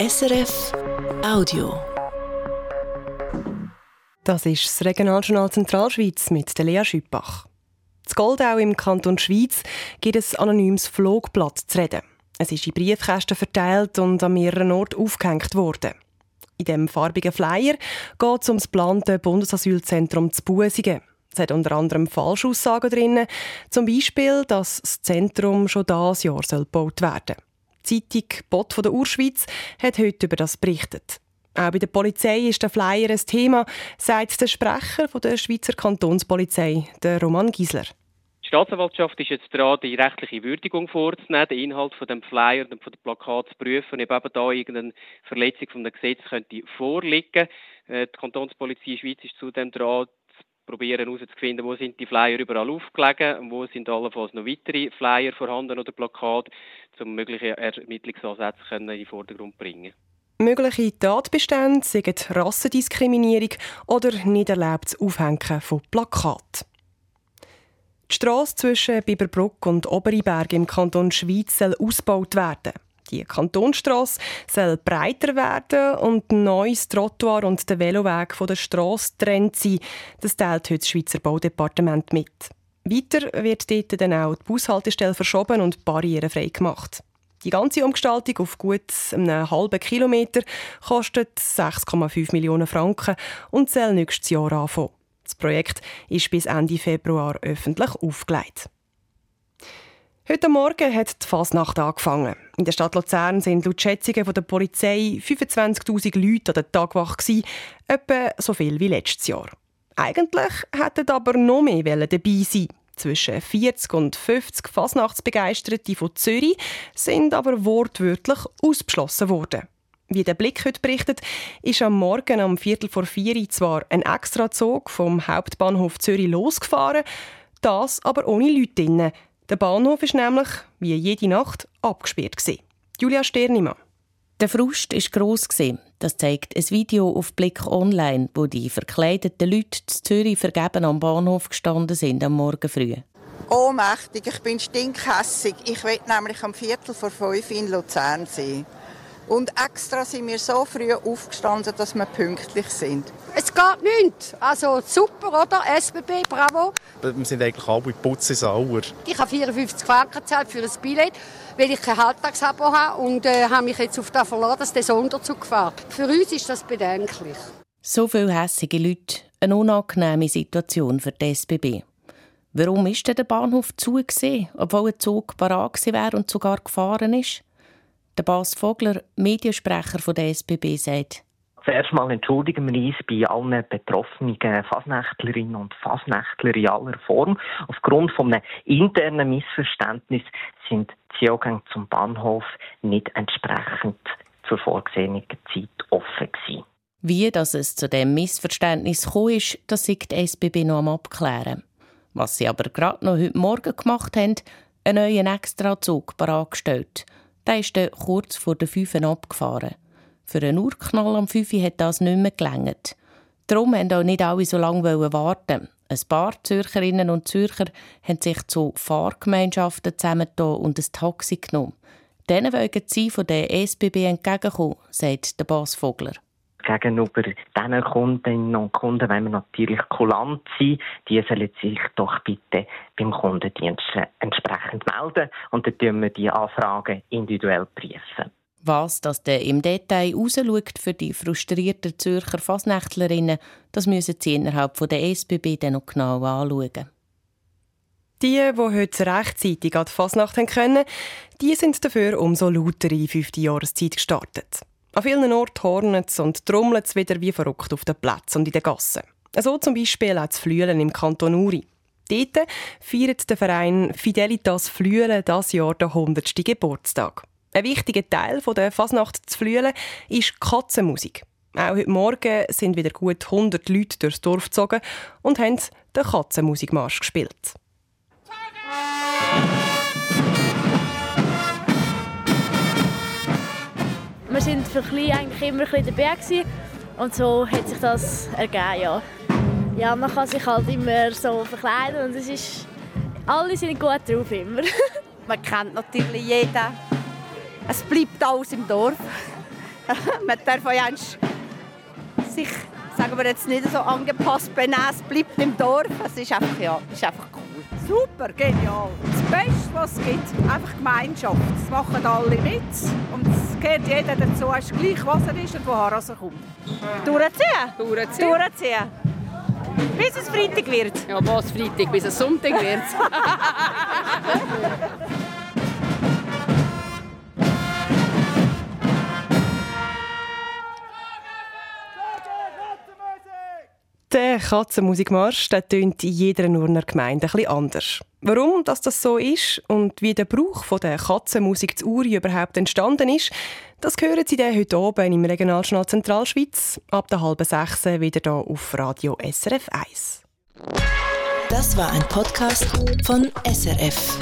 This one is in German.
SRF Audio. Das ist das Regionaljournal Zentralschweiz mit Lea Schüppach. Z Goldau im Kanton Schweiz gibt es anonymes Flugblatt zu reden. Es ist in Briefkästen verteilt und an mehreren Orten aufgehängt worden. In dem farbigen Flyer geht es um das geplante Bundesasylzentrum zu Busingen. Es hat unter anderem Falschaussagen drin, zum Beispiel, dass das Zentrum schon dieses Jahr gebaut werden soll. Die Zeitung Bot von der Urschweiz hat heute über das berichtet. Auch bei der Polizei ist der Flyer ein Thema, sagt der Sprecher der Schweizer Kantonspolizei, der Roman Giesler. Die Staatsanwaltschaft ist jetzt dran, die rechtliche Würdigung vorzunehmen, den Inhalt von dem Flyer und von dem Plakat zu prüfen ob eben da irgendeine Verletzung von dem Gesetz könnte vorliegen. Äh, die Kantonspolizei Schweiz ist zudem dran, probieren herauszufinden, wo sind die Flyer überall aufgelegen und wo sind allenfalls noch weitere Flyer vorhanden oder Plakate, um mögliche Ermittlungsansätze in den Vordergrund zu bringen. Mögliche Tatbestände sind Rassendiskriminierung oder nicht erlaubtes Aufhängen von Plakaten. Die Strasse zwischen Biberbruck und Oberiberg im Kanton Schweiz soll ausgebaut werden. Die Kantonstrasse soll breiter werden und ein neues Trottoir und der Veloweg von der Strasse trennt sein. Das teilt heute das Schweizer Baudepartement mit. Weiter wird dort dann auch die Bushaltestelle verschoben und barrierefrei gemacht. Die ganze Umgestaltung auf gut einen halben Kilometer kostet 6,5 Millionen Franken und soll nächstes Jahr anfangen. Das Projekt ist bis Ende Februar öffentlich aufgelegt. Heute Morgen hat die Fasnacht angefangen. In der Stadt Luzern sind laut Schätzungen der Polizei 25.000 Leute an der Tagwache gewesen, etwa so viel wie letztes Jahr. Eigentlich hätten aber noch mehr dabei sein zwischen 40 und 50 Fasnachtsbegeisterte von Zürich sind aber wortwörtlich ausgeschlossen worden. Wie der Blick heute berichtet, ist am Morgen am Viertel vor vier zwar ein Extrazug vom Hauptbahnhof Zürich losgefahren, das aber ohne Leute drinnen. Der Bahnhof ist nämlich, wie jede Nacht, abgesperrt. Julia Sternimann. Der Frust war gross. Das zeigt ein Video auf Blick Online, wo die verkleideten Leute zu Zürich vergeben am Bahnhof gestanden sind am Morgen früh. Ohnmächtig, ich bin stinkhässig. Ich will nämlich am Viertel vor fünf in Luzern sein. Und extra sind wir so früh aufgestanden, dass wir pünktlich sind. Es geht nicht. Also super, oder? SBB, bravo. Wir sind eigentlich alle putzen sauer. Ich habe 54 Franken gezahlt für ein Billett, weil ich kein Halbtagsabo habe und äh, habe mich jetzt auf das verlassen, dass der Sonderzug fährt. Für uns ist das bedenklich. So viele hässige Leute, eine unangenehme Situation für die SBB. Warum ist denn der Bahnhof zu, obwohl ein Zug parat wäre und sogar gefahren ist? Der Bas Vogler, Mediensprecher der SBB, sagt, Zuerst mal entschuldigen wir uns bei allen betroffenen Fasnächtlerinnen und Fasnächtler in aller Form. Aufgrund von einem internen Missverständnis sind die Zugänge zum Bahnhof nicht entsprechend zur vorgesehenen Zeit offen gewesen. Wie dass es zu dem Missverständnis gekommen ist, das sieht die SBB noch am Abklären. Was sie aber gerade noch heute Morgen gemacht haben, einen neuen Extrazug bereitgestellt – der ist dann kurz vor der 5 abgefahren. Für einen Urknall am 5 hat das nicht mehr gelangt. Darum wollten auch nicht alle so lange warten. Ein paar Zürcherinnen und Zürcher haben sich zu Fahrgemeinschaften zusammengetan und ein Taxi genommen. Denen wollen sie von der SBB entgegenkommen, sagt der Bas Vogler gegenüber diesen Kundinnen und Kunden wollen wir natürlich kulant sein. Die sollen sich doch bitte beim Kundendienst entsprechend melden und dann prüfen wir die Anfragen individuell prüfen. Was das denn im Detail rausschaut für die frustrierten Zürcher Fasnächtlerinnen, das müssen sie innerhalb der SBB dann noch genau anschauen. Die, die heute rechtzeitig an die Fasnacht können, die sind dafür umso lauter in fünfte Jahreszeit gestartet. An vielen Orten hornet und trommelt es wieder wie verrückt auf den Plätzen und in den Gassen. So zum Beispiel auch das Flüelen im Kanton Uri. Dort feiert der Verein Fidelitas Flüelen das Jahr den 100. Geburtstag. Ein wichtiger Teil der Fasnacht zu Flüelen ist Katzenmusik. Auch heute Morgen sind wieder gut 100 Leute durchs Dorf gezogen und haben den Katzenmusikmarsch gespielt. Wir sind für Klein eigentlich immer ein dabei gewesen. und so hat sich das ergeben, ja. Ja, man kann sich halt immer so verkleiden und es ist... Alle sind gut drauf immer. man kennt natürlich jeden. Es bleibt alles im Dorf. man darf ja sich, sagen wir jetzt nicht so angepasst benehmen, es bleibt im Dorf. Es ist einfach, ja, ist einfach cool. Super, genial. Das Beste, was es gibt, einfach Gemeinschaft. Das machen alle mit und es gehört jeder dazu, es ist gleich, was er ist und woher er kommt. Durchziehen? Durchziehen. Durchziehen. Bis es Freitag wird. Ja, was Freitag, bis es Sonntag wird. Der Katzenmusikmarsch der tönt in jeder Urner Gemeinde etwas anders. Warum dass das so ist und wie der Brauch von der Katzenmusik zu Uri überhaupt entstanden ist, das hören Sie heute oben im Regionaljournal Zentralschweiz ab der halben sechs wieder hier auf Radio SRF 1. Das war ein Podcast von SRF.